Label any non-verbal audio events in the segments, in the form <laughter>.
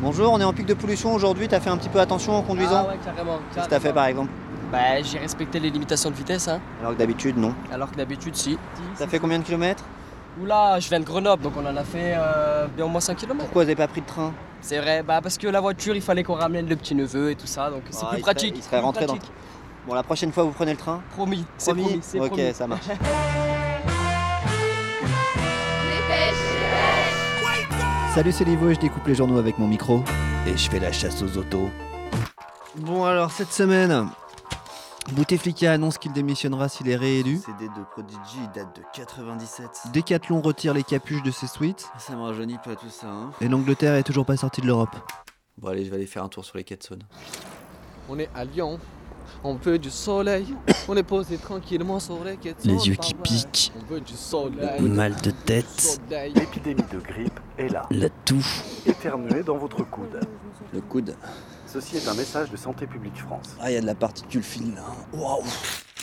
Bonjour, on est en pic de pollution aujourd'hui, t'as fait un petit peu attention en conduisant Ah ouais, carrément. Qu'est-ce que t'as fait par exemple Bah, j'ai respecté les limitations de vitesse, hein. Alors que d'habitude, non. Alors que d'habitude, si. T'as fait combien de kilomètres Oula, je viens de Grenoble, donc on en a fait euh, bien au moins 5 km. Pourquoi vous avez pas pris de train C'est vrai, bah parce que la voiture, il fallait qu'on ramène le petit neveu et tout ça, donc c'est Ah, plus il serait- pratique. il serait plus rentré dans- pratique. Bon, la prochaine fois, vous prenez le train Promis, c'est promis, c'est Ok, promis. ça marche. <laughs> Salut, c'est Livo et je découpe les journaux avec mon micro. Et je fais la chasse aux autos. Bon, alors cette semaine, Bouteflika annonce qu'il démissionnera s'il est réélu. CD de Prodigy il date de 97. Decathlon retire les capuches de ses suites. Ça me rajeunit pas tout ça, hein. Et l'Angleterre est toujours pas sortie de l'Europe. Bon, allez, je vais aller faire un tour sur les quais de Saône. On est à Lyon, on veut du soleil, on est posé tranquillement sur les Les yeux qui piquent, On veut du soleil. mal de tête. L'épidémie de grippe est là. la toux. Éternuez dans votre coude. Le coude. Ceci est un message de Santé publique France. Ah, il y a de la particule fine là. Waouh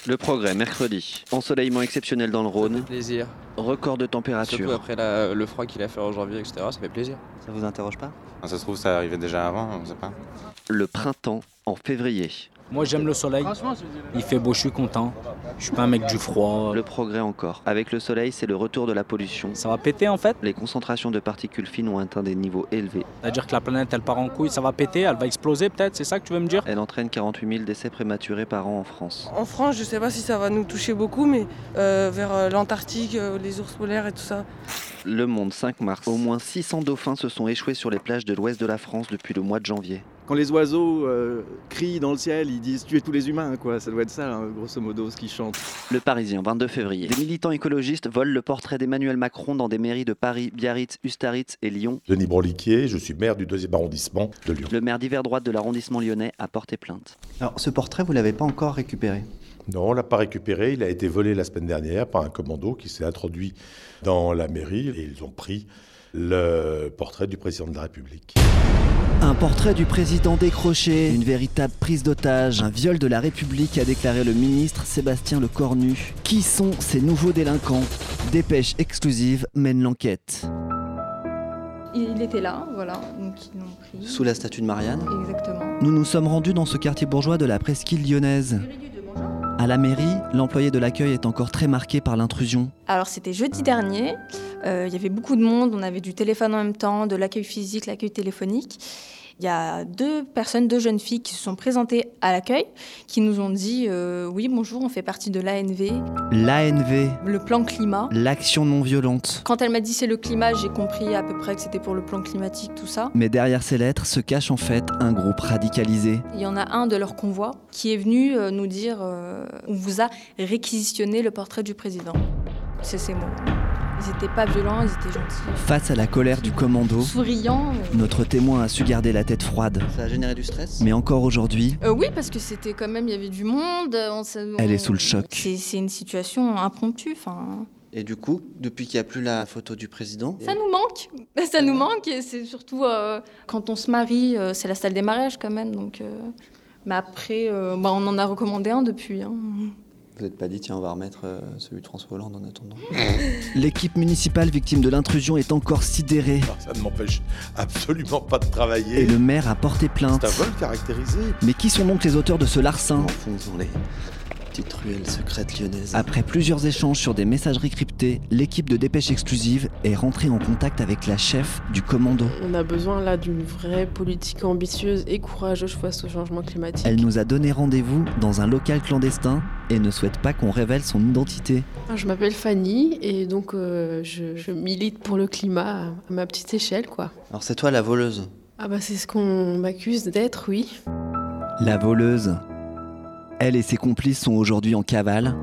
Le progrès, mercredi. Ensoleillement exceptionnel dans le Rhône. Plaisir. Record de Surtout température. après la- le froid qu'il a fait en janvier, etc. Ça fait plaisir. Ça vous interroge pas? Ah, Ça se trouve, ça arrivait déjà avant, on sait pas. Le printemps en février. Moi j'aime le soleil. Il fait beau, je suis content. Je suis pas un mec du froid. Le progrès encore. Avec le soleil, c'est le retour de la pollution. Ça va péter en fait? Les concentrations de particules fines ont atteint des niveaux élevés. C'est-à-dire que la planète elle part en couille, ça va péter, elle va exploser peut-être, c'est ça que tu veux me dire? Elle entraîne 48 000 décès prématurés par an en France. En France, je sais pas si ça va nous toucher beaucoup, mais euh, vers euh, l'Antarctique, euh, les ours polaires et tout ça. Le Monde, 5 mars. Au moins 600 dauphins se sont échoués sur les plages de l'ouest de la France depuis le mois de janvier. Quand les oiseaux euh, crient dans le ciel, ils disent tuer tous les humains, quoi. Ça doit être ça, hein, grosso modo, ce qu'ils chantent. Le Parisien, 22 février. Des militants écologistes volent le portrait d'Emmanuel Macron dans des mairies de Paris, Biarritz, Ustaritz et Lyon. Denis Broliquier, je suis maire du deuxième arrondissement de Lyon. Le maire d'hiver droite de l'arrondissement lyonnais a porté plainte. Alors, ce portrait, vous l'avez pas encore récupéré? Non, on l'a pas récupéré. Il a été volé la semaine dernière par un commando qui s'est introduit dans la mairie et ils ont pris le portrait du président de la République. Un portrait du président décroché, une véritable prise d'otage, un viol de la République a déclaré le ministre Sébastien Lecornu. Qui sont ces nouveaux délinquants? Dépêche exclusive mène l'enquête. Il était là, voilà, donc ils l'ont pris. Sous la statue de Marianne Exactement. Nous nous sommes rendus dans ce quartier bourgeois de la presqu'île lyonnaise. À la mairie, l'employé de l'accueil est encore très marqué par l'intrusion. Alors c'était jeudi dernier, euh, il y avait beaucoup de monde, on avait du téléphone en même temps, de l'accueil physique, l'accueil téléphonique. Il y a deux personnes, deux jeunes filles qui se sont présentées à l'accueil, qui nous ont dit euh, oui bonjour, on fait partie de l'ANV, L'ANV, le plan climat. l'action non violente. Quand elle m'a dit c'est le climat, j'ai compris à peu près que c'était pour le plan climatique, tout ça. Mais derrière ces lettres se cache en fait un groupe radicalisé. Il y en a un de leur convoi qui est venu euh, nous dire euh, on vous a réquisitionné le portrait du président. C'est ces mots. Ils n'étaient pas violents, ils étaient gentils. Face à la colère du commando, Souriants. mais- notre témoin a su garder la tête froide. Ça a généré du stress? Mais encore aujourd'hui, Euh, oui, parce que c'était quand même, il y avait du monde. On, Elle est sous le choc. C'est c'est une situation impromptue. Enfin, Et du coup, depuis qu'il n'y a plus la photo du président, ça nous manque. <laughs> Ça nous manque et c'est surtout euh, quand on se marie, euh, c'est la salle des mariages quand même. Donc, euh, mais après, euh, bah, on en a recommandé un depuis. hein. Vous n'êtes pas dit, tiens, on va remettre euh, celui de François Hollande en attendant <laughs> l'équipe municipale victime de l'intrusion est encore sidérée. Alors, ça ne m'empêche absolument pas de Et travailler. le maire a porté plainte. C'est un vol caractérisé. Mais qui sont donc les auteurs de ce larcin? M'enfonce dans les petites ruelles secrètes lyonnaises. Après plusieurs échanges sur des messageries cryptées, l'équipe de Dépêche Exclusive est rentrée en contact avec la chef du commando. On a besoin là d'une vraie politique ambitieuse et courageuse face au changement climatique. Elle nous a donné rendez-vous dans un local clandestin et ne souhaite pas qu'on révèle son identité. Je m'appelle Fanny et donc euh, je, je milite pour le climat à ma petite échelle quoi. Alors c'est toi la voleuse? Ah bah c'est ce qu'on m'accuse d'être, oui. La voleuse. Elle et ses complices sont aujourd'hui en cavale.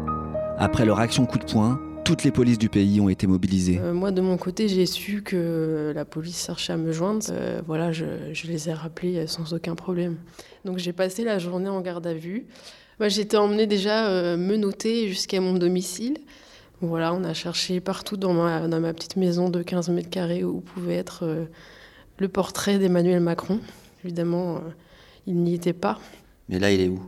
Après leur action coup de poing, toutes les polices du pays ont été mobilisées. Euh, moi de mon côté j'ai su que la police cherchait à me joindre. Euh, voilà, je, je les ai rappelés sans aucun problème. Donc j'ai passé la journée en garde à vue. Moi j'étais emmenée déjà euh, menottée jusqu'à mon domicile. Voilà, on a cherché partout dans ma, dans ma petite maison de 15 mètres carrés où pouvait être euh, le portrait d'Emmanuel Macron. Évidemment, euh, il n'y était pas. Mais là, il est où?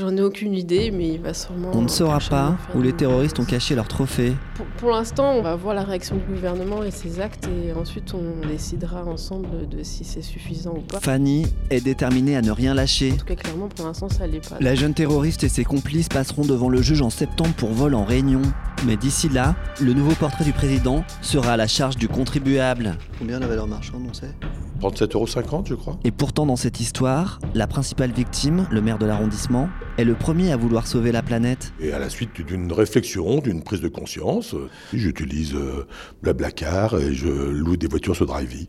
J'en ai aucune idée, mais il va sûrement. On ne saura pas où les terroristes ont caché leurs trophées. Pour, pour l'instant, on va voir la réaction du gouvernement et ses actes, et ensuite on décidera ensemble de si c'est suffisant ou pas. Fanny est déterminée à ne rien lâcher. En tout cas, clairement, pour l'instant, ça l'est pas. La jeune terroriste et ses complices passeront devant le juge en septembre pour vol en réunion. Mais d'ici là, le nouveau portrait du président sera à la charge du contribuable. Combien la valeur marchande, on sait? 37,50 euros, je crois. Et pourtant, dans cette histoire, la principale victime, le maire de l'arrondissement, est le premier à vouloir sauver la planète. Et à la suite d'une réflexion, d'une prise de conscience, euh, j'utilise euh, Blablacar et je loue des voitures sur Drivey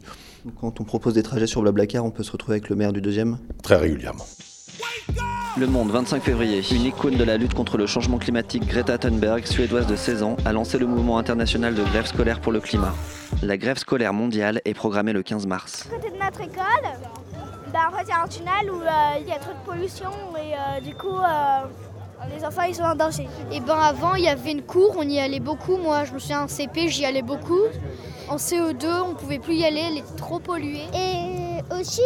Quand on propose des trajets sur Blablacar, on peut se retrouver avec le maire du deuxième? Très régulièrement. Le Monde, 25 février. Une icône de la lutte contre le changement climatique, Greta Thunberg, suédoise de 16 ans, a lancé le mouvement international de grève scolaire pour le climat. La grève scolaire mondiale est programmée le 15 mars. À côté de notre école, ben, en fait, il y a un tunnel où euh, il y a trop de pollution et euh, du coup, euh, les enfants ils sont en danger. Et ben avant, il y avait une cour, on y allait beaucoup. Moi, je me souviens en CP, j'y allais beaucoup. En CE2, on pouvait plus y aller, elle était trop polluée. Et aussi,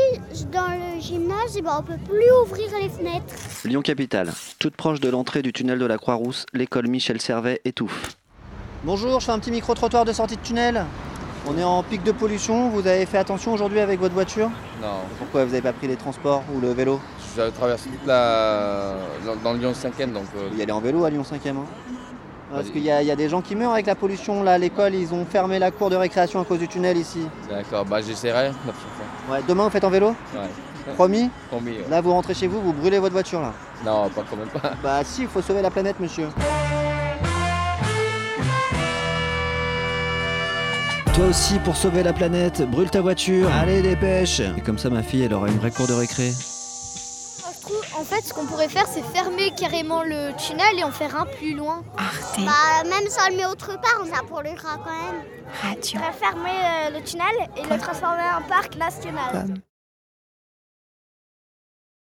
dans le gymnase, eh ben, on peut plus ouvrir les fenêtres. Lyon Capitale. Toute proche de l'entrée du tunnel de la Croix-Rousse, l'école Michel Servet étouffe. Bonjour, je fais un petit micro-trottoir de sortie de tunnel. On est en pic de pollution, vous avez fait attention aujourd'hui avec votre voiture? Non, Pourquoi vous n'avez pas pris les transports ou le vélo? Je traverse toute la. dans, dans le Lyon 5e donc. euh, Vous y allez en vélo à Lyon 5e hein? Parce qu'il y, a- il y a des gens qui meurent avec la pollution là à l'école, ils ont fermé la cour de récréation à cause du tunnel ici. D'accord, bah j'essaierai la prochaine fois. Ouais, demain vous faites en vélo? Ouais. Promis? Promis. ouais. Là vous rentrez chez vous, vous brûlez votre voiture là. Non, pas quand même pas. Bah si, il faut sauver la planète monsieur. Toi aussi, pour sauver la planète, brûle ta voiture. Allez, dépêche. Et comme ça, ma fille, elle aura une vraie cour de récré. En fait, ce qu'on pourrait faire, c'est fermer carrément le tunnel et en faire un plus loin. Bah, même si on le met autre part, ça polluera quand même. Radio. On va fermer euh, le tunnel et le transformer en parc national.